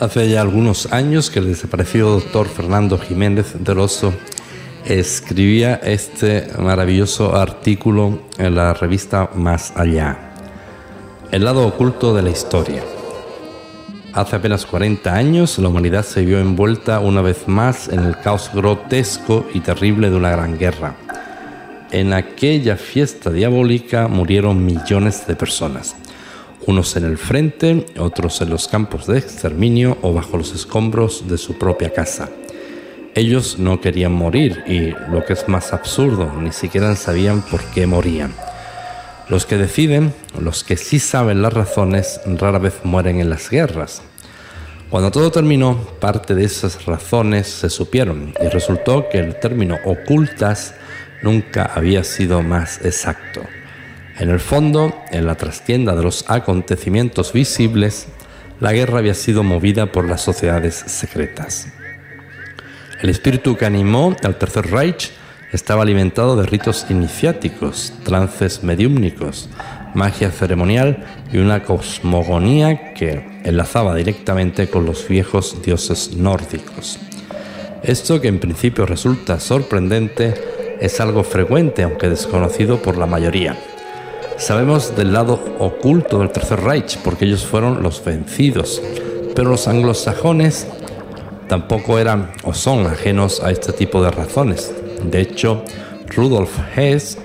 Hace ya algunos años que el desaparecido doctor Fernando Jiménez del Oso escribía este maravilloso artículo en la revista Más Allá, El lado oculto de la historia. Hace apenas 40 años la humanidad se vio envuelta una vez más en el caos grotesco y terrible de una gran guerra. En aquella fiesta diabólica murieron millones de personas unos en el frente, otros en los campos de exterminio o bajo los escombros de su propia casa. Ellos no querían morir y, lo que es más absurdo, ni siquiera sabían por qué morían. Los que deciden, los que sí saben las razones, rara vez mueren en las guerras. Cuando todo terminó, parte de esas razones se supieron y resultó que el término ocultas nunca había sido más exacto. En el fondo, en la trastienda de los acontecimientos visibles, la guerra había sido movida por las sociedades secretas. El espíritu que animó al Tercer Reich estaba alimentado de ritos iniciáticos, trances mediúmnicos, magia ceremonial y una cosmogonía que enlazaba directamente con los viejos dioses nórdicos. Esto que en principio resulta sorprendente es algo frecuente aunque desconocido por la mayoría. Sabemos del lado oculto del Tercer Reich porque ellos fueron los vencidos, pero los anglosajones tampoco eran o son ajenos a este tipo de razones. De hecho, Rudolf Hess,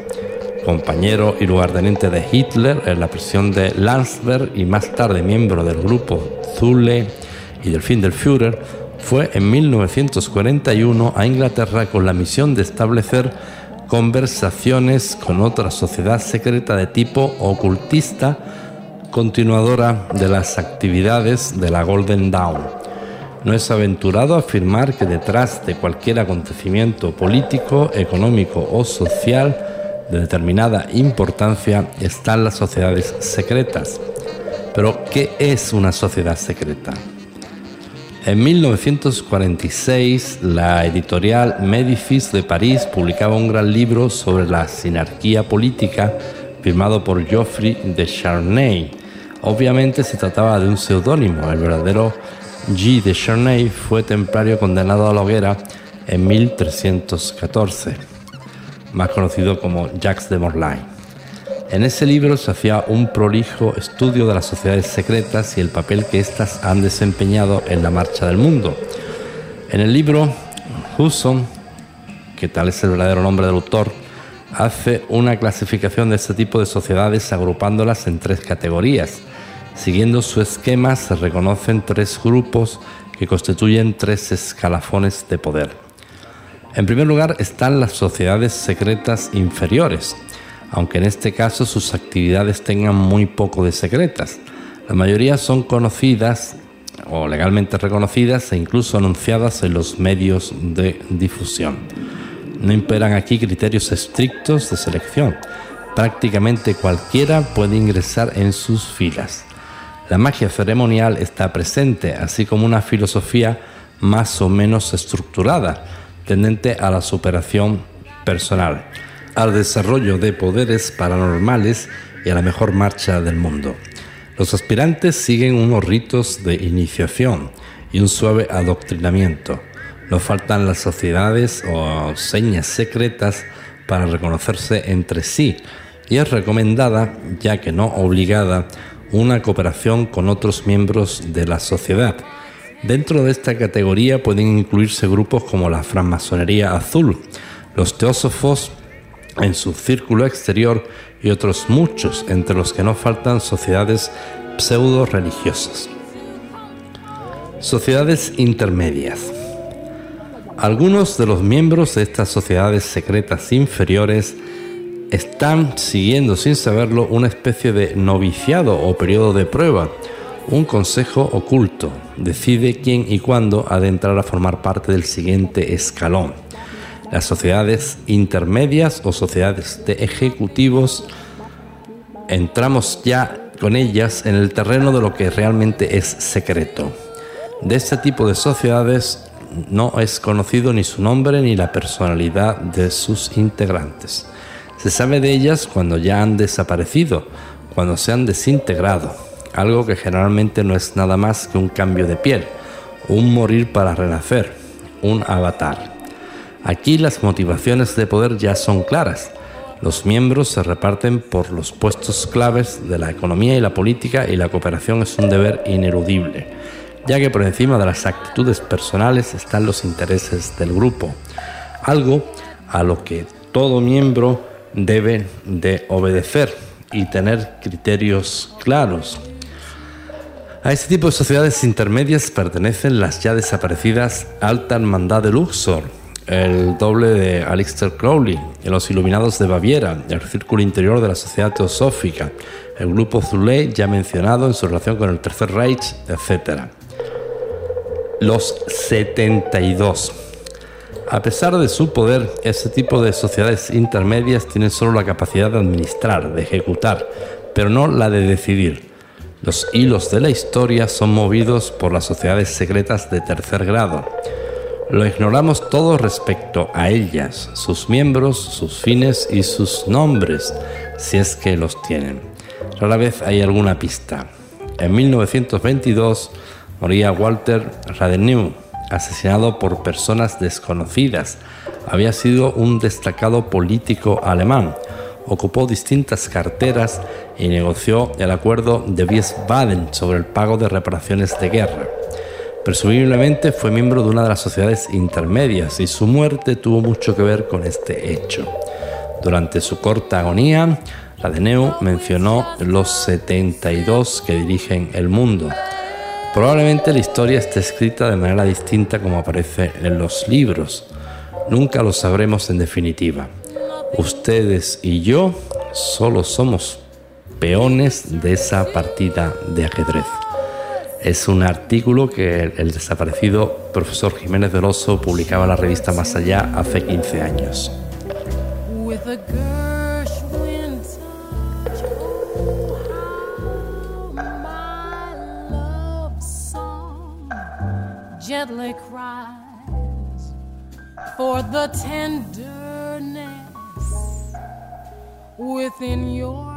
compañero y lugarteniente de Hitler en la prisión de Landsberg y más tarde miembro del grupo Zule y del fin del Führer, fue en 1941 a Inglaterra con la misión de establecer conversaciones con otra sociedad secreta de tipo ocultista, continuadora de las actividades de la Golden Dawn. No es aventurado afirmar que detrás de cualquier acontecimiento político, económico o social de determinada importancia están las sociedades secretas. Pero, ¿qué es una sociedad secreta? En 1946, la editorial Médicis de París publicaba un gran libro sobre la sinarquía política firmado por Geoffrey de Charnay. Obviamente se trataba de un seudónimo. El verdadero Guy de Charnay fue templario condenado a la hoguera en 1314, más conocido como Jacques de Morlaix. En ese libro se hacía un prolijo estudio de las sociedades secretas y el papel que éstas han desempeñado en la marcha del mundo. En el libro, Husson, que tal es el verdadero nombre del autor, hace una clasificación de este tipo de sociedades agrupándolas en tres categorías. Siguiendo su esquema se reconocen tres grupos que constituyen tres escalafones de poder. En primer lugar están las sociedades secretas inferiores, aunque en este caso sus actividades tengan muy poco de secretas. La mayoría son conocidas o legalmente reconocidas e incluso anunciadas en los medios de difusión. No imperan aquí criterios estrictos de selección. Prácticamente cualquiera puede ingresar en sus filas. La magia ceremonial está presente, así como una filosofía más o menos estructurada, tendente a la superación personal al desarrollo de poderes paranormales y a la mejor marcha del mundo. Los aspirantes siguen unos ritos de iniciación y un suave adoctrinamiento. No faltan las sociedades o señas secretas para reconocerse entre sí y es recomendada, ya que no obligada, una cooperación con otros miembros de la sociedad. Dentro de esta categoría pueden incluirse grupos como la francmasonería azul, los teósofos en su círculo exterior y otros muchos, entre los que no faltan sociedades pseudo religiosas. Sociedades intermedias. Algunos de los miembros de estas sociedades secretas inferiores están siguiendo sin saberlo una especie de noviciado o periodo de prueba. Un consejo oculto decide quién y cuándo ha de entrar a formar parte del siguiente escalón las sociedades intermedias o sociedades de ejecutivos, entramos ya con ellas en el terreno de lo que realmente es secreto. De este tipo de sociedades no es conocido ni su nombre ni la personalidad de sus integrantes. Se sabe de ellas cuando ya han desaparecido, cuando se han desintegrado, algo que generalmente no es nada más que un cambio de piel, un morir para renacer, un avatar. Aquí las motivaciones de poder ya son claras. Los miembros se reparten por los puestos claves de la economía y la política y la cooperación es un deber ineludible, ya que por encima de las actitudes personales están los intereses del grupo, algo a lo que todo miembro debe de obedecer y tener criterios claros. A este tipo de sociedades intermedias pertenecen las ya desaparecidas Alta Hermandad de Luxor, el doble de Aleister Crowley, los Iluminados de Baviera, el Círculo Interior de la Sociedad Teosófica, el Grupo Zulé ya mencionado en su relación con el Tercer Reich, etc. Los 72. A pesar de su poder, este tipo de sociedades intermedias tienen solo la capacidad de administrar, de ejecutar, pero no la de decidir. Los hilos de la historia son movidos por las sociedades secretas de tercer grado. Lo ignoramos todo respecto a ellas, sus miembros, sus fines y sus nombres, si es que los tienen. Rara vez hay alguna pista. En 1922 moría Walter Radenew, asesinado por personas desconocidas. Había sido un destacado político alemán ocupó distintas carteras y negoció el acuerdo de Wiesbaden sobre el pago de reparaciones de guerra. Presumiblemente fue miembro de una de las sociedades intermedias y su muerte tuvo mucho que ver con este hecho. Durante su corta agonía, Radeneu mencionó los 72 que dirigen el mundo. Probablemente la historia esté escrita de manera distinta como aparece en los libros. Nunca lo sabremos en definitiva. Ustedes y yo solo somos peones de esa partida de ajedrez. Es un artículo que el desaparecido profesor Jiménez del Oso publicaba en la revista Más Allá hace 15 años. for the within your